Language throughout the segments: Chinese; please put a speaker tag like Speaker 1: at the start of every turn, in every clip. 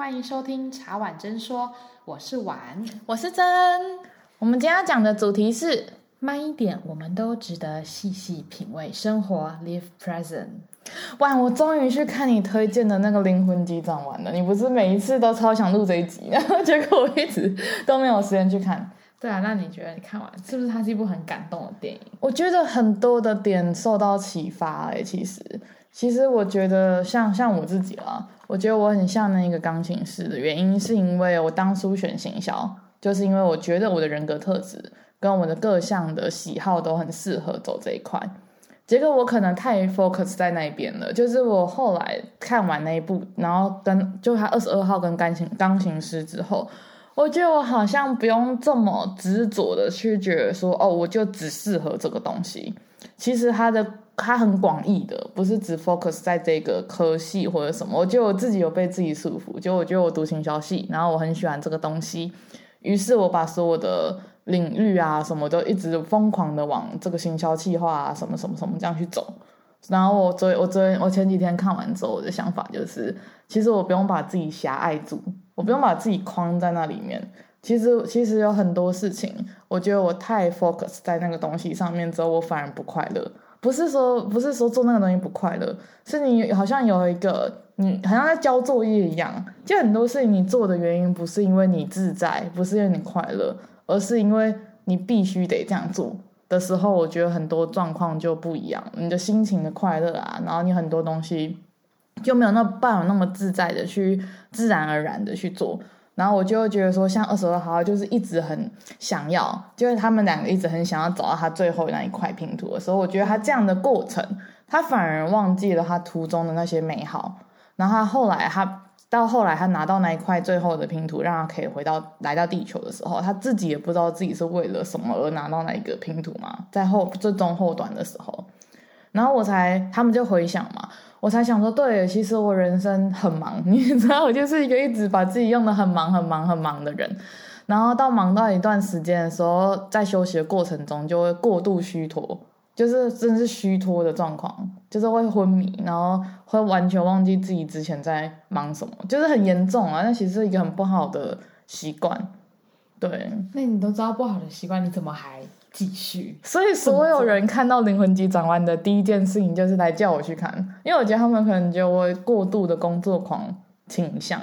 Speaker 1: 欢迎收听茶碗真说，我是碗，
Speaker 2: 我是真。我们今天要讲的主题是慢一点，我们都值得细细品味生活，Live present。哇，我终于去看你推荐的那个《灵魂急转弯》了。你不是每一次都超想录这一集，然 后结果我一直都没有时间去看。
Speaker 1: 对啊，那你觉得你看完是不是它是一部很感动的电影？
Speaker 2: 我觉得很多的点受到启发哎、欸，其实。其实我觉得像像我自己啦，我觉得我很像那个钢琴师的原因，是因为我当初选行销，就是因为我觉得我的人格特质跟我的各项的喜好都很适合走这一块。结果我可能太 focus 在那一边了，就是我后来看完那一部，然后跟就他二十二号跟钢琴钢琴师之后，我觉得我好像不用这么执着的去觉得说，哦，我就只适合这个东西。其实他的。它很广义的，不是只 focus 在这个科系或者什么。我觉得我自己有被自己束缚，就我觉得我读行销系，然后我很喜欢这个东西，于是我把所有的领域啊什么都一直疯狂的往这个行销企划啊什么什么什么这样去走。然后我昨我昨我前几天看完之后，我的想法就是，其实我不用把自己狭隘住，我不用把自己框在那里面。其实其实有很多事情，我觉得我太 focus 在那个东西上面之后，我反而不快乐。不是说不是说做那个东西不快乐，是你好像有一个，你好像在交作业一样，就很多事情你做的原因不是因为你自在，不是因为你快乐，而是因为你必须得这样做的时候，我觉得很多状况就不一样，你的心情的快乐啊，然后你很多东西就没有那办法那么自在的去自然而然的去做。然后我就会觉得说，像二十二号就是一直很想要，就是他们两个一直很想要找到他最后那一块拼图的时候，我觉得他这样的过程，他反而忘记了他途中的那些美好。然后他后来他到后来他拿到那一块最后的拼图，让他可以回到来到地球的时候，他自己也不知道自己是为了什么而拿到那一个拼图嘛，在后最终后段的时候，然后我才他们就回想嘛。我才想说，对，其实我人生很忙，你知道，我就是一个一直把自己用得很忙、很忙、很忙的人。然后到忙到一段时间的时候，在休息的过程中就会过度虚脱，就是真的是虚脱的状况，就是会昏迷，然后会完全忘记自己之前在忙什么，就是很严重啊。那其实是一个很不好的习惯。对，
Speaker 1: 那你都知道不好的习惯，你怎么还？继续，
Speaker 2: 所以所有人看到《灵魂急转弯》的第一件事情就是来叫我去看，因为我觉得他们可能觉得我过度的工作狂倾向，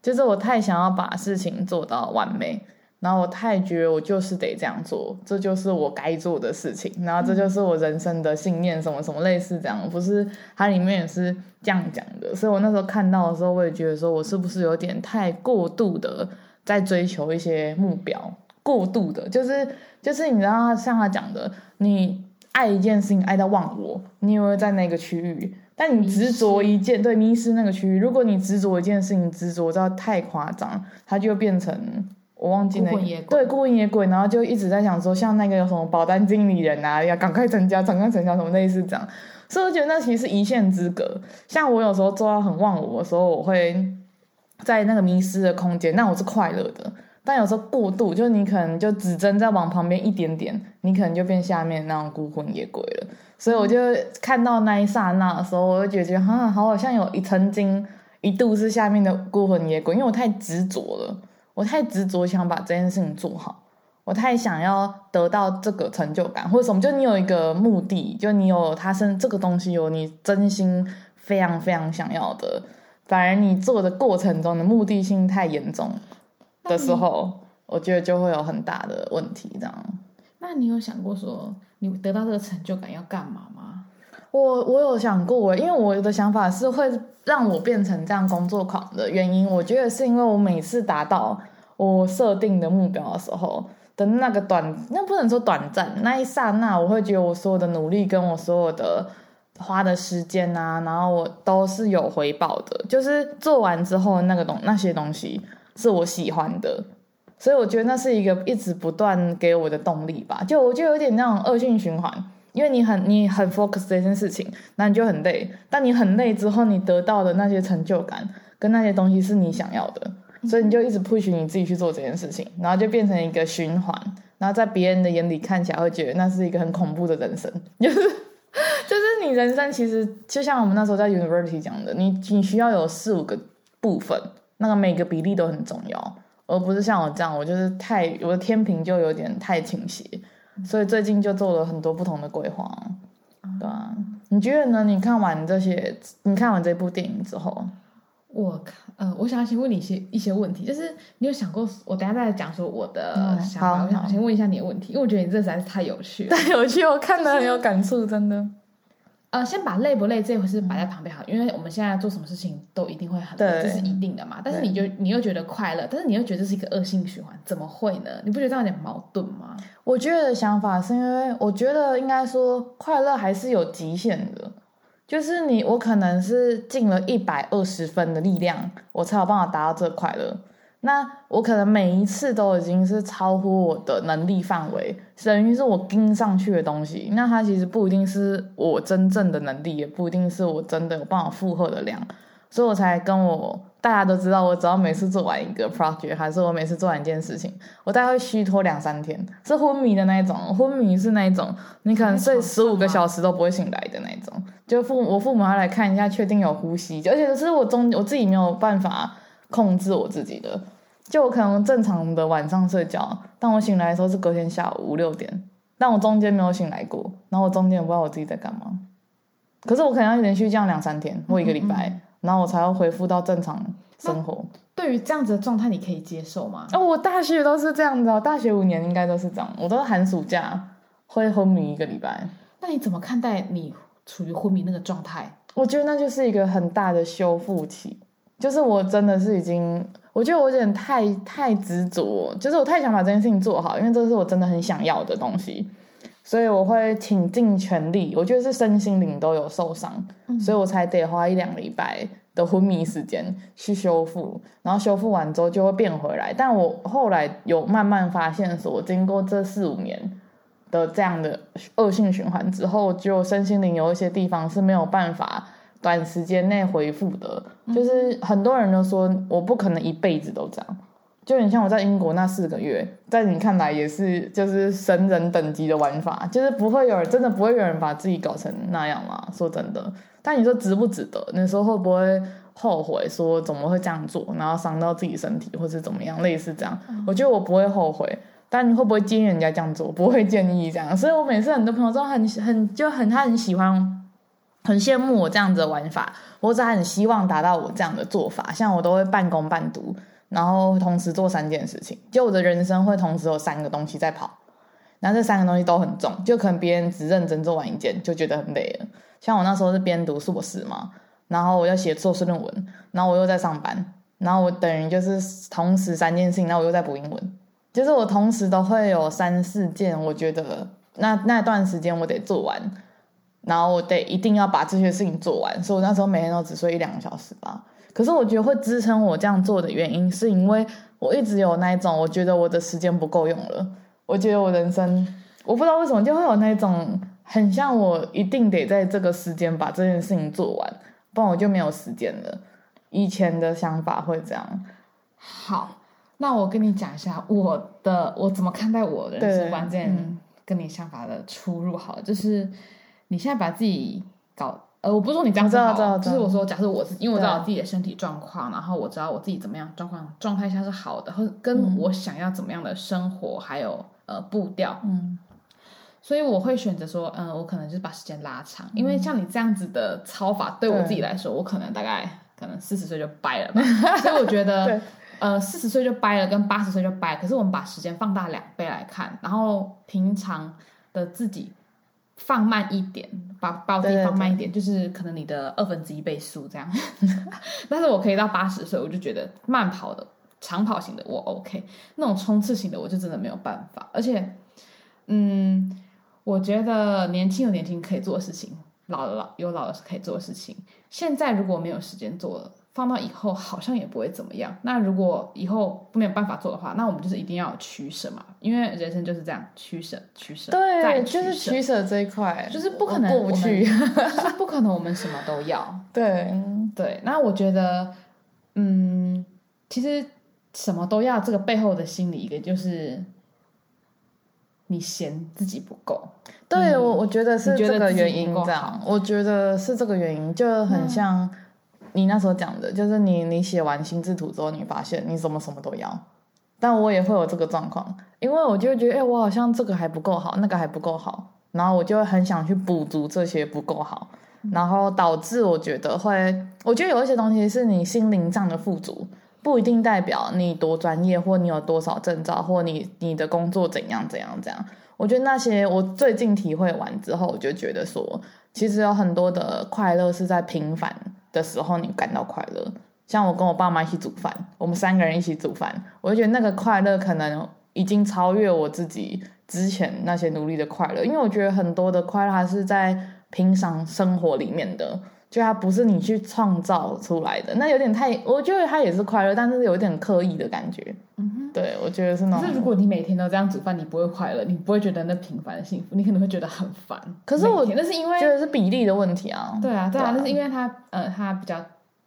Speaker 2: 就是我太想要把事情做到完美，然后我太觉得我就是得这样做，这就是我该做的事情，然后这就是我人生的信念，什么什么类似这样，不是它里面也是这样讲的，所以我那时候看到的时候，我也觉得说我是不是有点太过度的在追求一些目标。过度的，就是就是你知道，像他讲的，你爱一件事情爱到忘我，你也会在那个区域，但你执着一件，对，迷失那个区域。如果你执着一件事情，执着到太夸张，它就变成我忘记那个，对，孤魂野鬼，然后就一直在想说，像那个有什么保单经理人啊，要赶快成交，赶快成交，什么类似这样。所以我觉得那其实是一线之隔。像我有时候做到很忘我的时候，我会在那个迷失的空间，那我是快乐的。但有时候过度，就你可能就指针再往旁边一点点，你可能就变下面那种孤魂野鬼了。所以我就看到那一刹那的时候，我就觉得、好好像有一曾经一度是下面的孤魂野鬼，因为我太执着了，我太执着想把这件事情做好，我太想要得到这个成就感或者什么，就你有一个目的，就你有它是这个东西有你真心非常非常想要的，反而你做的过程中的目的性太严重。的时候，我觉得就会有很大的问题。这样，
Speaker 1: 那你有想过说，你得到这个成就感要干嘛吗？
Speaker 2: 我我有想过，因为我的想法是会让我变成这样工作狂的原因。我觉得是因为我每次达到我设定的目标的时候的那个短，那不能说短暂，那一刹那，我会觉得我所有的努力跟我所有的花的时间啊，然后我都是有回报的。就是做完之后那个东那些东西。是我喜欢的，所以我觉得那是一个一直不断给我的动力吧。就我就有点那种恶性循环，因为你很你很 focus 这件事情，那你就很累。但你很累之后，你得到的那些成就感跟那些东西是你想要的，所以你就一直 push 你自己去做这件事情，然后就变成一个循环。然后在别人的眼里看起来会觉得那是一个很恐怖的人生，就是就是你人生其实就像我们那时候在 university 讲的，你你需要有四五个部分。那个每个比例都很重要，而不是像我这样，我就是太我的天平就有点太倾斜，所以最近就做了很多不同的规划。对啊，你觉得呢？你看完这些，你看完这部电影之后，
Speaker 1: 我看，呃，我想要先问你一些一些问题，就是你有想过，我等下再来讲说我的想法，嗯、我想先问一下你的问题，因为我觉得你这实在是太有趣了，
Speaker 2: 太有趣，我看的很有感触，真的。
Speaker 1: 呃，先把累不累这回事摆在旁边好，因为我们现在做什么事情都一定会很累，这是一定的嘛。但是你就你又觉得快乐，但是你又觉得这是一个恶性循环，怎么会呢？你不觉得这样有点矛盾吗？
Speaker 2: 我觉得想法是因为我觉得应该说快乐还是有极限的，就是你我可能是尽了一百二十分的力量，我才有办法达到这快乐。那我可能每一次都已经是超乎我的能力范围，等于是我盯上去的东西。那它其实不一定是我真正的能力，也不一定是我真的有办法负荷的量。所以我才跟我大家都知道，我只要每次做完一个 project，还是我每次做完一件事情，我大概会虚脱两三天，是昏迷的那一种。昏迷是那一种，你可能睡十五个小时都不会醒来的那一种。就父我父母要来看一下，确定有呼吸，而且是我中我自己没有办法控制我自己的。就我可能正常的晚上睡觉，但我醒来的时候是隔天下午五六点，但我中间没有醒来过，然后我中间也不知道我自己在干嘛。可是我可能要连续这样两三天或一个礼拜，嗯嗯，然后我才要恢复到正常生活。
Speaker 1: 对于这样子的状态，你可以接受吗？
Speaker 2: 哦，我大学都是这样子哦，大学五年应该都是这样，我都是寒暑假会昏迷一个礼拜。
Speaker 1: 那你怎么看待你处于昏迷那个状态？
Speaker 2: 我觉得那就是一个很大的修复期，就是我真的是已经。我觉得我有点太太执着，就是我太想把这件事情做好，因为这是我真的很想要的东西，所以我会倾尽全力。我觉得是身心灵都有受伤，嗯、所以我才得花一两礼拜的昏迷时间去修复，然后修复完之后就会变回来。但我后来有慢慢发现，说经过这四五年的这样的恶性循环之后，就身心灵有一些地方是没有办法。短时间内恢复的，就是很多人都说我不可能一辈子都这样。就你像我在英国那四个月，在你看来也是就是神人等级的玩法，就是不会有人真的不会有人把自己搞成那样嘛。说真的，但你说值不值得？那时候会不会后悔说怎么会这样做，然后伤到自己身体或是怎么样？类似这样，我觉得我不会后悔。但你会不会建议人家这样做？不会建议这样。所以我每次很多朋友都很很就很他很喜欢。很羡慕我这样子的玩法，或者很希望达到我这样的做法。像我都会半工半读，然后同时做三件事情。就我的人生会同时有三个东西在跑，然后这三个东西都很重，就可能别人只认真做完一件就觉得很累了。像我那时候是边读硕士嘛，然后我要写硕士论文，然后我又在上班，然后我等于就是同时三件事情，然后我又在补英文，就是我同时都会有三四件，我觉得那那段时间我得做完。然后我得一定要把这些事情做完，所以我那时候每天都只睡一两个小时吧。可是我觉得会支撑我这样做的原因，是因为我一直有那一种，我觉得我的时间不够用了。我觉得我人生，我不知道为什么就会有那种很像我一定得在这个时间把这件事情做完，不然我就没有时间了。以前的想法会这样。
Speaker 1: 好，那我跟你讲一下我的我怎么看待我的人生观，这件跟你想法的出入。好，就是。你现在把自己搞，呃，我不是说你这样子好，就是我说，假设我是因为我知道我自己的身体状况，然后我知道我自己怎么样状况状态下是好的，或者跟我想要怎么样的生活，还有呃步调，嗯，所以我会选择说，嗯、呃，我可能就是把时间拉长，因为像你这样子的操法，对我自己来说，我可能大概可能四十岁就掰了吧，所以我觉得，呃，四十岁就掰了，跟八十岁就掰，可是我们把时间放大两倍来看，然后平常的自己。放慢一点，把把我自己放慢一点，就是可能你的二分之一倍速这样。但是我可以到八十岁，我就觉得慢跑的、长跑型的我 OK，那种冲刺型的我就真的没有办法。而且，嗯，我觉得年轻有年轻可以做的事情，老了老有老了是可以做的事情。现在如果没有时间做了。放到以后好像也不会怎么样。那如果以后没有办法做的话，那我们就是一定要取舍嘛，因为人生就是这样，取舍，取舍。
Speaker 2: 对，就是取舍这一块，
Speaker 1: 就是不可能过不去，就是不可能我们什么都要。
Speaker 2: 对
Speaker 1: 对，那我觉得，嗯，其实什么都要，这个背后的心理一个就是你嫌自己不够。
Speaker 2: 对我，我觉得是这个原因这样。我觉得是这个原因，就很像。你那时候讲的，就是你你写完心智图之后，你发现你什么什么都要，但我也会有这个状况，因为我就觉得，哎、我好像这个还不够好，那个还不够好，然后我就很想去补足这些不够好，然后导致我觉得会，我觉得有一些东西是你心灵上的富足，不一定代表你多专业，或你有多少证照，或你你的工作怎样怎样怎样。我觉得那些我最近体会完之后，我就觉得说，其实有很多的快乐是在平凡的时候你感到快乐。像我跟我爸妈一起煮饭，我们三个人一起煮饭，我就觉得那个快乐可能已经超越我自己之前那些努力的快乐。因为我觉得很多的快乐还是在平常生活里面的。就它不是你去创造出来的，那有点太，我觉得它也是快乐，但是有点刻意的感觉。嗯哼，对，我觉得是那种。
Speaker 1: 可是如果你每天都这样煮饭，你不会快乐，你不会觉得那平凡的幸福，你可能会觉得很烦。
Speaker 2: 可是我
Speaker 1: 那是因为
Speaker 2: 觉得是比例的问题啊。
Speaker 1: 对啊，对啊，那、啊、是因为它呃它比较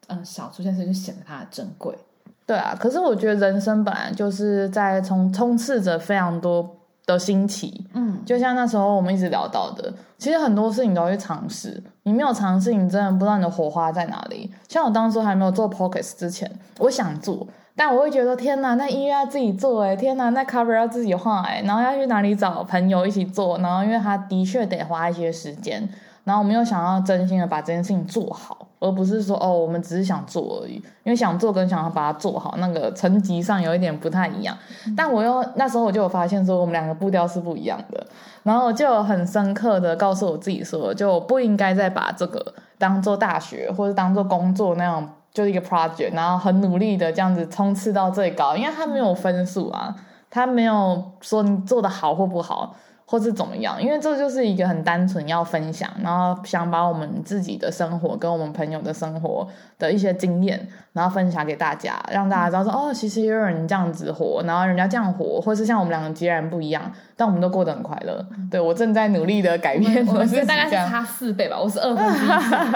Speaker 1: 嗯、呃、少出现，所以就显得它的珍贵。
Speaker 2: 对啊，可是我觉得人生本来就是在充充斥着非常多。的新奇，嗯，就像那时候我们一直聊到的，其实很多事情都会尝试。你没有尝试，你真的不知道你的火花在哪里。像我当初还没有做 Podcast 之前，我想做，但我会觉得天哪，那音乐要自己做，哎，天哪，那 cover 要自己画，哎，然后要去哪里找朋友一起做，然后因为他的确得花一些时间。然后我们又想要真心的把这件事情做好，而不是说哦，我们只是想做而已。因为想做跟想要把它做好，那个层级上有一点不太一样。但我又那时候我就有发现说，我们两个步调是不一样的。然后我就很深刻的告诉我自己说，就不应该再把这个当做大学或者当做工作那样，就是一个 project，然后很努力的这样子冲刺到最高，因为它没有分数啊，它没有说你做的好或不好。或是怎么样？因为这就是一个很单纯要分享，然后想把我们自己的生活跟我们朋友的生活的一些经验，然后分享给大家，让大家知道说哦，其实也有人这样子活，然后人家这样活，或是像我们两个截然不一样，但我们都过得很快乐。对，我正在努力的改变。
Speaker 1: 我们大概是差四倍吧，我是二分之一，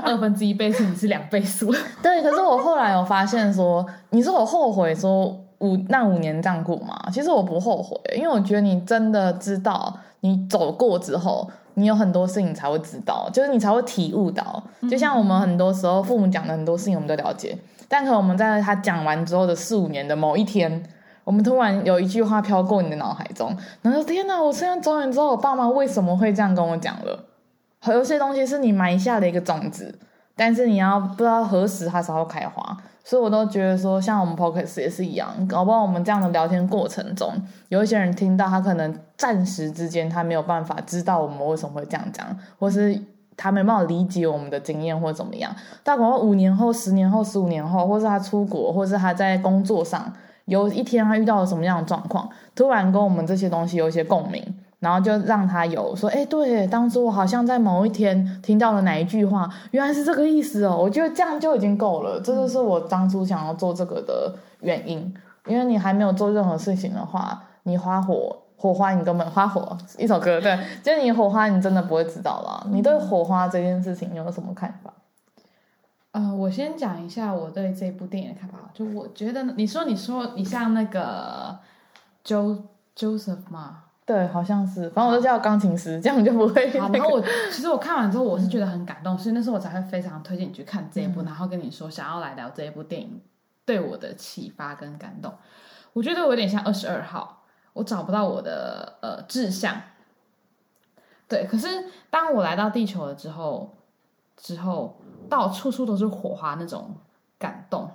Speaker 1: 二分之一倍数，你是两倍数。
Speaker 2: 对，可是我后来有发现说，你说我后悔说。五那五年这样过嘛，其实我不后悔，因为我觉得你真的知道，你走过之后，你有很多事情才会知道，就是你才会体悟到。就像我们很多时候父母讲的很多事情，我们都了解，但可能我们在他讲完之后的四五年的某一天，我们突然有一句话飘过你的脑海中，然后说天哪，我现在走远之后，我爸妈为什么会这样跟我讲了？有些东西是你埋下的一个种子，但是你要不知道何时它才会开花。所以，我都觉得说，像我们 Podcast 也是一样，搞不好我们这样的聊天过程中，有一些人听到，他可能暂时之间他没有办法知道我们为什么会这样讲，或是他没办法理解我们的经验或怎么样。但可能五年后、十年后、十五年后，或是他出国，或是他在工作上有一天他遇到了什么样的状况，突然跟我们这些东西有一些共鸣。然后就让他有说，哎，对，当初我好像在某一天听到了哪一句话，原来是这个意思哦。我觉得这样就已经够了，这就是我当初想要做这个的原因。因为你还没有做任何事情的话，你花火火花，你根本花火一首歌，对，就是你火花，你真的不会知道了。你对火花这件事情有什么看法？
Speaker 1: 呃，我先讲一下我对这部电影的看法。就我觉得，你说你说你像那个 Jo Joseph 吗？
Speaker 2: 对，好像是，反正我就叫钢琴师，这样就不会、那个。
Speaker 1: 然后我其实我看完之后，我是觉得很感动，所以那时候我才会非常推荐你去看这一部，嗯、然后跟你说想要来聊这一部电影对我的启发跟感动。我觉得我有点像二十二号，我找不到我的呃志向。对，可是当我来到地球了之后，之后到处处都是火花那种感动，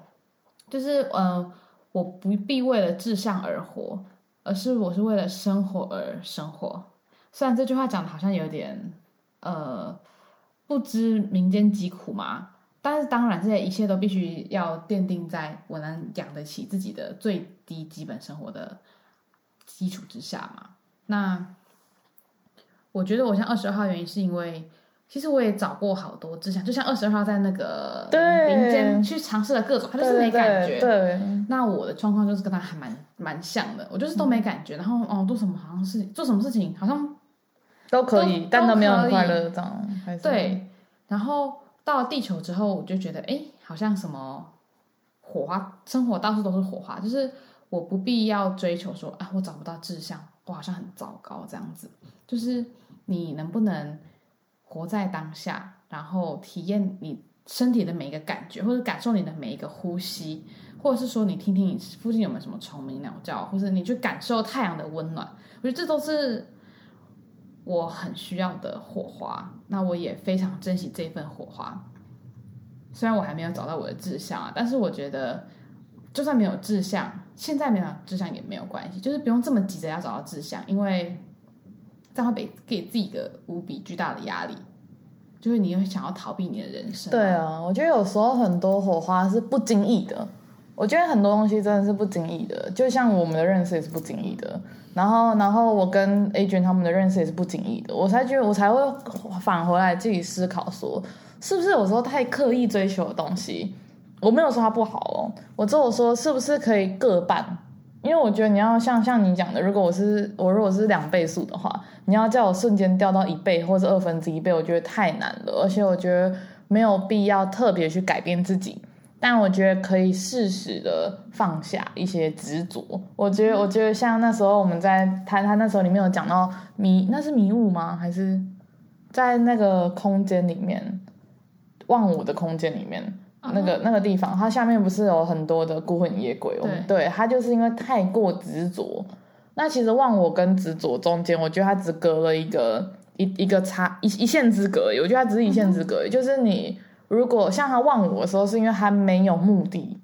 Speaker 1: 就是嗯、呃，我不必为了志向而活。而是我是为了生活而生活，虽然这句话讲的好像有点，呃，不知民间疾苦嘛，但是当然这些一切都必须要奠定在我能养得起自己的最低基本生活的基础之下嘛。那我觉得我像二十二号原因是因为。其实我也找过好多志向，就像二十二号在那个民间去尝试了各种，他就是没感
Speaker 2: 觉。对，
Speaker 1: 那我的状况就是跟他还蛮蛮像的，我就是都没感觉。嗯、然后哦，做什么好像是做什么事情好像
Speaker 2: 都可以，都但都没有很快乐这样。
Speaker 1: 对，然后到了地球之后，我就觉得哎，好像什么火花，生活到处都是火花，就是我不必要追求说啊，我找不到志向，我好像很糟糕这样子。就是你能不能？活在当下，然后体验你身体的每一个感觉，或者感受你的每一个呼吸，或者是说你听听你附近有没有什么虫鸣鸟叫，或者你去感受太阳的温暖，我觉得这都是我很需要的火花。那我也非常珍惜这份火花。虽然我还没有找到我的志向啊，但是我觉得就算没有志向，现在没有志向也没有关系，就是不用这么急着要找到志向，因为这样会给给自己一个无比巨大的压力。就是你会想要逃避你的人生。
Speaker 2: 对啊，我觉得有时候很多火花是不经意的。我觉得很多东西真的是不经意的，就像我们的认识也是不经意的。然后，然后我跟 A 君他们的认识也是不经意的。我才觉得，我才会返回来自己思考说，是不是有时候太刻意追求的东西？我没有说它不好哦，我只有说是不是可以各半。因为我觉得你要像像你讲的，如果我是我如果是两倍速的话，你要叫我瞬间掉到一倍或者二分之一倍，我觉得太难了，而且我觉得没有必要特别去改变自己。但我觉得可以适时的放下一些执着。我觉得我觉得像那时候我们在他他那时候里面有讲到迷，那是迷雾吗？还是在那个空间里面，忘我的空间里面？那个那个地方，它下面不是有很多的孤魂野鬼？对，对，它就是因为太过执着。那其实忘我跟执着中间，我觉得它只隔了一个一一个差一一线之隔。我觉得它只是一线之隔，嗯、就是你如果像他忘我的时候，是因为他没有目的，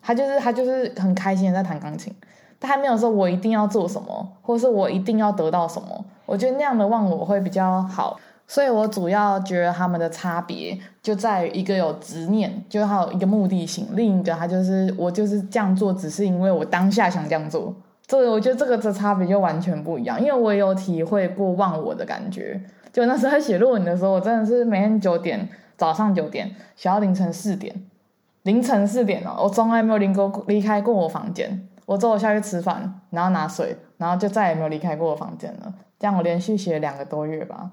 Speaker 2: 他就是他就是很开心的在弹钢琴，他还没有说我一定要做什么，或是我一定要得到什么。我觉得那样的忘我会比较好。所以我主要觉得他们的差别就在于一个有执念，就还有一个目的性；另一个他就是我就是这样做，只是因为我当下想这样做。这我觉得这个的差别就完全不一样。因为我也有体会过忘我的感觉，就那时候写论文的时候，我真的是每天九点，早上九点写到凌晨四点，凌晨四点哦，我从来没有离过离开过我房间。我走我下去吃饭，然后拿水，然后就再也没有离开过我房间了。这样我连续写两个多月吧。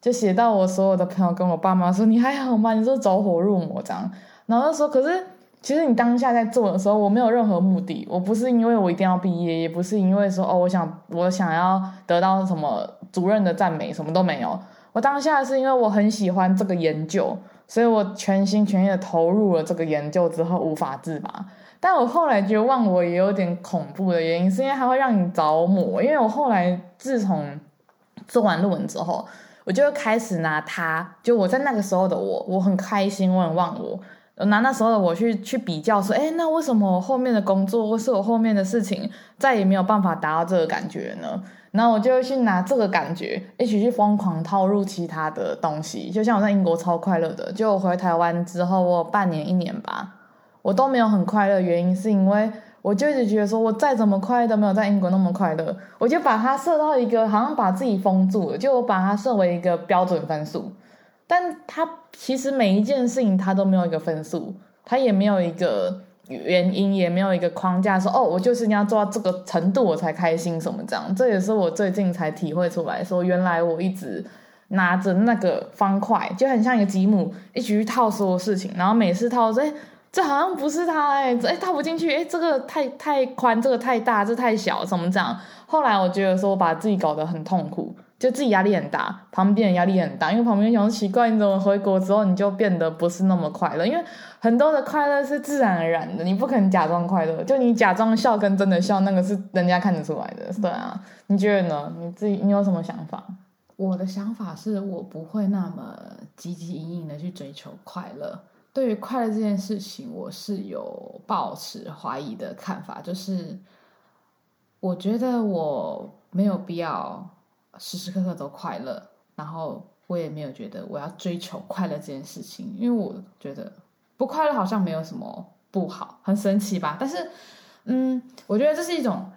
Speaker 2: 就写到我所有的朋友跟我爸妈说，你还好吗？你说走火入魔这样，然后说可是其实你当下在做的时候，我没有任何目的，我不是因为我一定要毕业，也不是因为说哦我想我想要得到什么主任的赞美，什么都没有。我当下是因为我很喜欢这个研究，所以我全心全意的投入了这个研究之后无法自拔。但我后来觉得忘我也有点恐怖的原因，是因为它会让你着魔。因为我后来自从做完论文之后。我就开始拿它，就我在那个时候的我，我很开心，我很忘我，我拿那时候的我去去比较，说，哎，那为什么我后面的工作或是我后面的事情再也没有办法达到这个感觉呢？然后我就去拿这个感觉一起去疯狂套入其他的东西，就像我在英国超快乐的，就回台湾之后，我半年一年吧，我都没有很快乐，原因是因为。我就一直觉得说，我再怎么快都没有在英国那么快乐。我就把它设到一个，好像把自己封住了，就我把它设为一个标准分数。但它其实每一件事情它都没有一个分数，它也没有一个原因，也没有一个框架说，哦，我就是要做到这个程度我才开心什么这样。这也是我最近才体会出来说，原来我一直拿着那个方块，就很像一个积木，一起去套所有事情，然后每次套说，哎。这好像不是他哎，哎套不进去哎，这个太太宽，这个太大，这太小，怎么这样？后来我觉得说，我把自己搞得很痛苦，就自己压力很大，旁边人压力很大，因为旁边人想说奇怪，你怎么回国之后你就变得不是那么快乐？因为很多的快乐是自然而然的，你不可能假装快乐，就你假装笑跟真的笑，那个是人家看得出来的，对啊？你觉得呢？你自己你有什么想法？
Speaker 1: 我的想法是我不会那么汲汲营营的去追求快乐。对于快乐这件事情，我是有抱持怀疑的看法，就是我觉得我没有必要时时刻刻都快乐，然后我也没有觉得我要追求快乐这件事情，因为我觉得不快乐好像没有什么不好，很神奇吧？但是，嗯，我觉得这是一种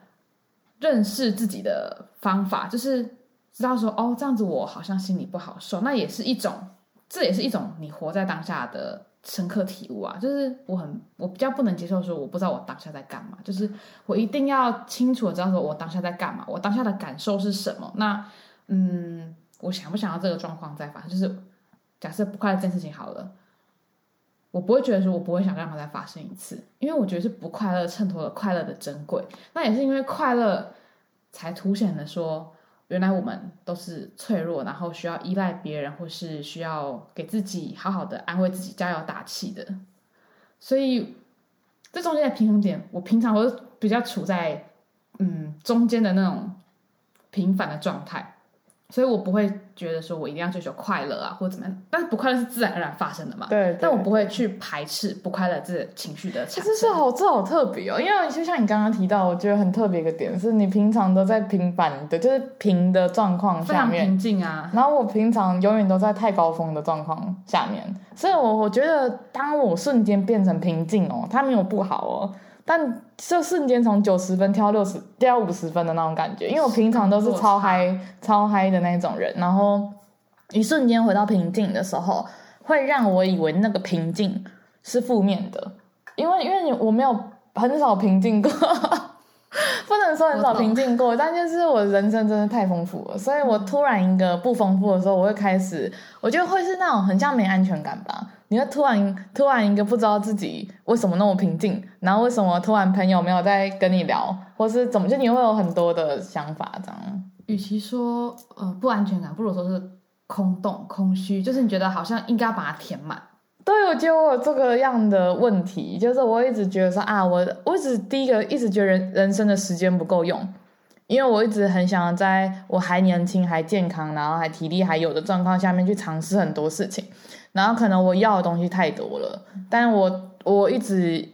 Speaker 1: 认识自己的方法，就是知道说，哦，这样子我好像心里不好受，那也是一种，这也是一种你活在当下的。深刻体悟啊，就是我很我比较不能接受说我不知道我当下在干嘛，就是我一定要清楚的知道说我当下在干嘛，我当下的感受是什么。那嗯，我想不想要这个状况再发生？就是假设不快乐这件事情好了，我不会觉得说我不会想让它再发生一次，因为我觉得是不快乐衬托了快乐的珍贵。那也是因为快乐才凸显了说原来我们都是脆弱，然后需要依赖别人，或是需要给自己好好的安慰自己、加油打气的。所以这中间的平衡点，我平常我比较处在嗯中间的那种平凡的状态。所以我不会觉得说我一定要追求快乐啊，或者怎么样，但是不快乐是自然而然发生的嘛。
Speaker 2: 对，对。
Speaker 1: 但我不会去排斥不快乐这情绪的产生。
Speaker 2: 其实是好，这好特别哦，因为就像你刚刚提到，我觉得很特别一个点是，你平常都在平凡的，就是平的状况下面，
Speaker 1: 平静啊。
Speaker 2: 然后我平常永远都在太高峰的状况下面，所以我我觉得，当我瞬间变成平静哦，它没有不好哦。但就瞬间从九十分跳六十，掉五十分的那种感觉，因为我平常都是超嗨、超嗨的那种人，然后一瞬间回到平静的时候，会让我以为那个平静是负面的，因为因为你我没有很少平静过。不能说很少平静过，但就是我人生真的太丰富了，所以我突然一个不丰富的时候，我会开始，我觉得会是那种很像没安全感吧。你会突然突然一个不知道自己为什么那么平静，然后为什么突然朋友没有在跟你聊，或是怎么，就你会有很多的想法这样。
Speaker 1: 与其说呃不安全感，不如说是空洞、空虚，就是你觉得好像应该要把它填满。
Speaker 2: 对，我觉得我这个样的问题，就是我一直觉得说啊，我我一直第一个一直觉得人人生的时间不够用，因为我一直很想要在我还年轻、还健康，然后还体力还有的状况下面去尝试很多事情，然后可能我要的东西太多了，但我我一直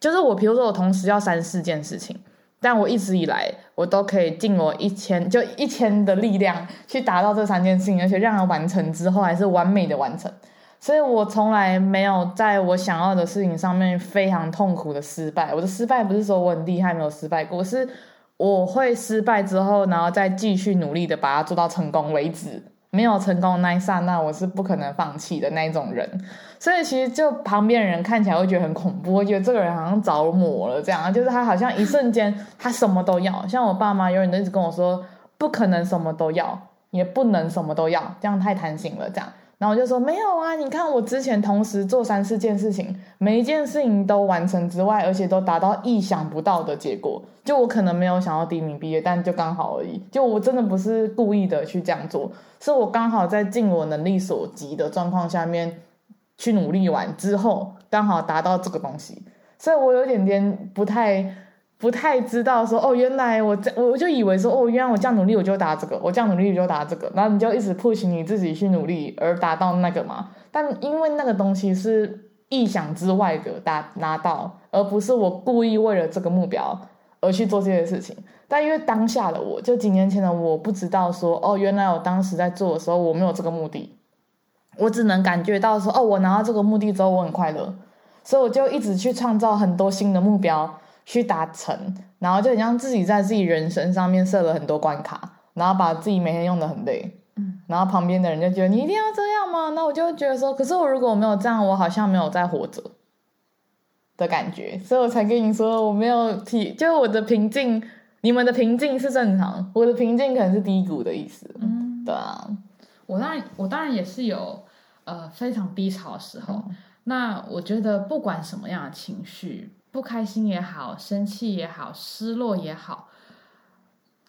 Speaker 2: 就是我，比如说我同时要三四件事情，但我一直以来我都可以尽我一千就一千的力量去达到这三件事情，而且让它完成之后还是完美的完成。所以我从来没有在我想要的事情上面非常痛苦的失败。我的失败不是说我很厉害没有失败过，是我会失败之后，然后再继续努力的把它做到成功为止。没有成功那一刹那，我是不可能放弃的那一种人。所以其实就旁边人看起来会觉得很恐怖，会觉得这个人好像着魔了这样，就是他好像一瞬间他什么都要。像我爸妈永远都一直跟我说，不可能什么都要，也不能什么都要，这样太贪心了这样。然后我就说没有啊，你看我之前同时做三四件事情，每一件事情都完成之外，而且都达到意想不到的结果。就我可能没有想要第一名毕业，但就刚好而已。就我真的不是故意的去这样做，是我刚好在尽我能力所及的状况下面去努力完之后，刚好达到这个东西。所以我有点点不太。不太知道说哦，原来我这我就以为说哦，原来我这样努力我就达这个，我这样努力我就达这个，然后你就一直 push 你自己去努力而达到那个嘛。但因为那个东西是意想之外的达拿到，而不是我故意为了这个目标而去做这些事情。但因为当下的我就几年前的我不知道说哦，原来我当时在做的时候我没有这个目的，我只能感觉到说哦，我拿到这个目的之后我很快乐，所以我就一直去创造很多新的目标。去达成，然后就很像自己在自己人生上面设了很多关卡，然后把自己每天用的很累，嗯，然后旁边的人就觉得你一定要这样吗？那我就觉得说，可是我如果我没有这样，我好像没有在活着的感觉，所以我才跟你说我没有体，就我的平静，你们的平静是正常，我的平静可能是低谷的意思，嗯，对啊，
Speaker 1: 我当然我当然也是有呃非常低潮的时候，嗯，那我觉得不管什么样的情绪。不开心也好，生气也好，失落也好，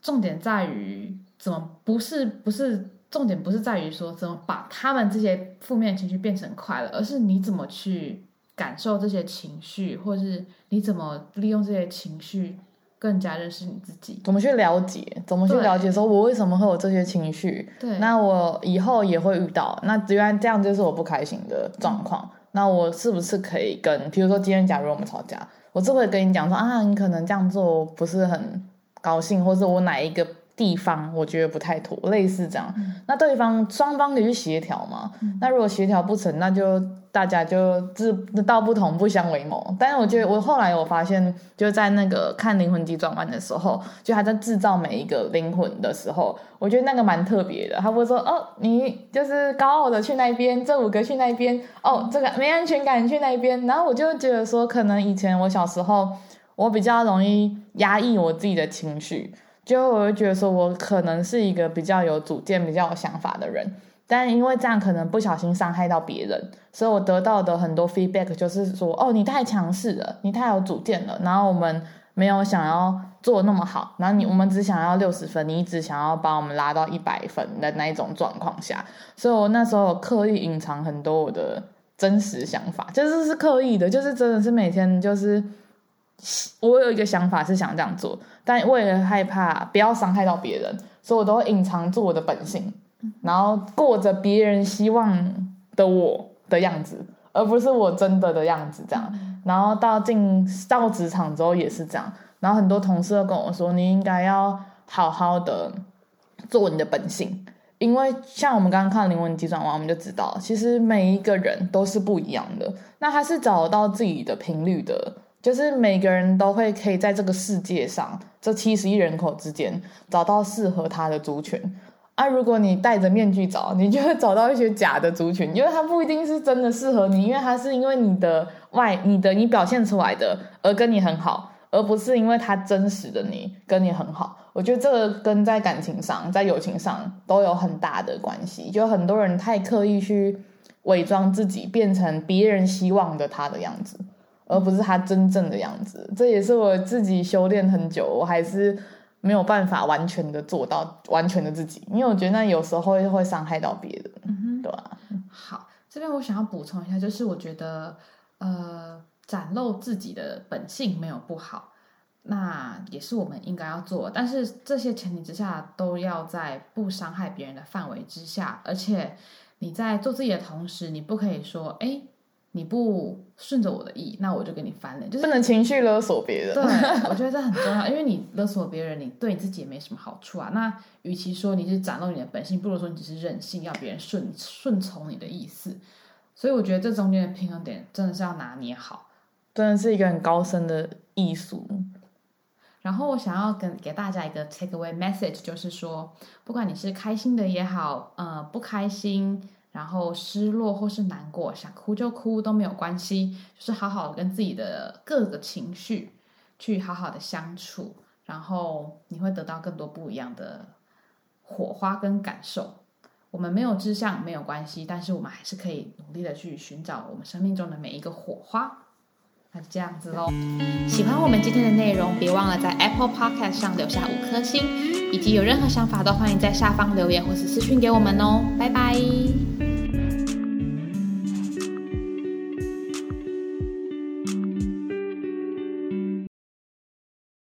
Speaker 1: 重点在于怎么不是不是重点不是在于说怎么把他们这些负面情绪变成快乐，而是你怎么去感受这些情绪，或是你怎么利用这些情绪更加认识你自己，
Speaker 2: 怎么去了解，怎么去了解说我为什么会有这些情绪？
Speaker 1: 对，
Speaker 2: 那我以后也会遇到，那原来这样就是我不开心的状况。嗯那我是不是可以跟，比如说今天假如我们吵架，我就会跟你讲说啊，你可能这样做不是很高兴，或者我哪一个地方我觉得不太妥，类似这样。嗯、那对方双方可以去协调嘛？嗯、那如果协调不成，那就。大家就志道不同不相为谋，但是我觉得我后来我发现，就在那个看灵魂急转弯的时候，就还在制造每一个灵魂的时候，我觉得那个蛮特别的。他会说：“哦，你就是高傲的去那边，这五个去那边，哦，这个没安全感去那边。”然后我就觉得说，可能以前我小时候我比较容易压抑我自己的情绪，就我就觉得说我可能是一个比较有主见、比较有想法的人。但因为这样可能不小心伤害到别人，所以我得到的很多 feedback 就是说，哦，你太强势了，你太有主见了，然后我们没有想要做那么好，然后你我们只想要六十分，你一直想要把我们拉到一百分的那一种状况下，所以我那时候刻意隐藏很多我的真实想法，就是是刻意的，就是真的是每天就是我有一个想法是想这样做，但为了害怕不要伤害到别人，所以我都会隐藏住我的本性，然后过着别人希望的我的样子。而不是我真的的样子，这样。然后到进到职场之后也是这样。然后很多同事都跟我说，你应该要好好的做你的本性，因为像我们刚刚看灵魂急转弯，我们就知道，其实每一个人都是不一样的。那他是找到自己的频率的，就是每个人都会可以在这个世界上这七十亿人口之间找到适合他的族群。啊，如果你戴着面具找，你就会找到一些假的族群，因为它不一定是真的适合你，因为它是因为你的外、你的你表现出来的而跟你很好，而不是因为他真实的你跟你很好。我觉得这个跟在感情上、在友情上都有很大的关系。就很多人太刻意去伪装自己，变成别人希望的他的样子，而不是他真正的样子。这也是我自己修炼很久，我还是。没有办法完全的做到完全的自己，因为我觉得那有时候会会伤害到别人，嗯哼，对吧？
Speaker 1: 好，这边我想要补充一下，就是我觉得，呃，展露自己的本性没有不好，那也是我们应该要做，但是这些前提之下都要在不伤害别人的范围之下，而且你在做自己的同时，你不可以说，哎。你不顺着我的意，那我就跟你翻脸，就是
Speaker 2: 不能情绪勒索别人。
Speaker 1: 对，我觉得这很重要，因为你勒索别人，你对你自己也没什么好处啊。那与其说你是展露你的本性，不如说你只是任性，要别人顺顺从你的意思。所以我觉得这中间的平衡点真的是要拿捏好，
Speaker 2: 真的是一个很高深的艺术。
Speaker 1: 然后我想要跟给大家一个 take away message，就是说，不管你是开心的也好，呃，不开心。然后失落或是难过，想哭就哭都没有关系，就是好好跟自己的各个情绪去好好的相处，然后你会得到更多不一样的火花跟感受。我们没有志向没有关系，但是我们还是可以努力的去寻找我们生命中的每一个火花。那就这样子喽。喜欢我们今天的内容，别忘了在 Apple Podcast 上留下五颗星，以及有任何想法都欢迎在下方留言或是私讯给我们哦。拜拜。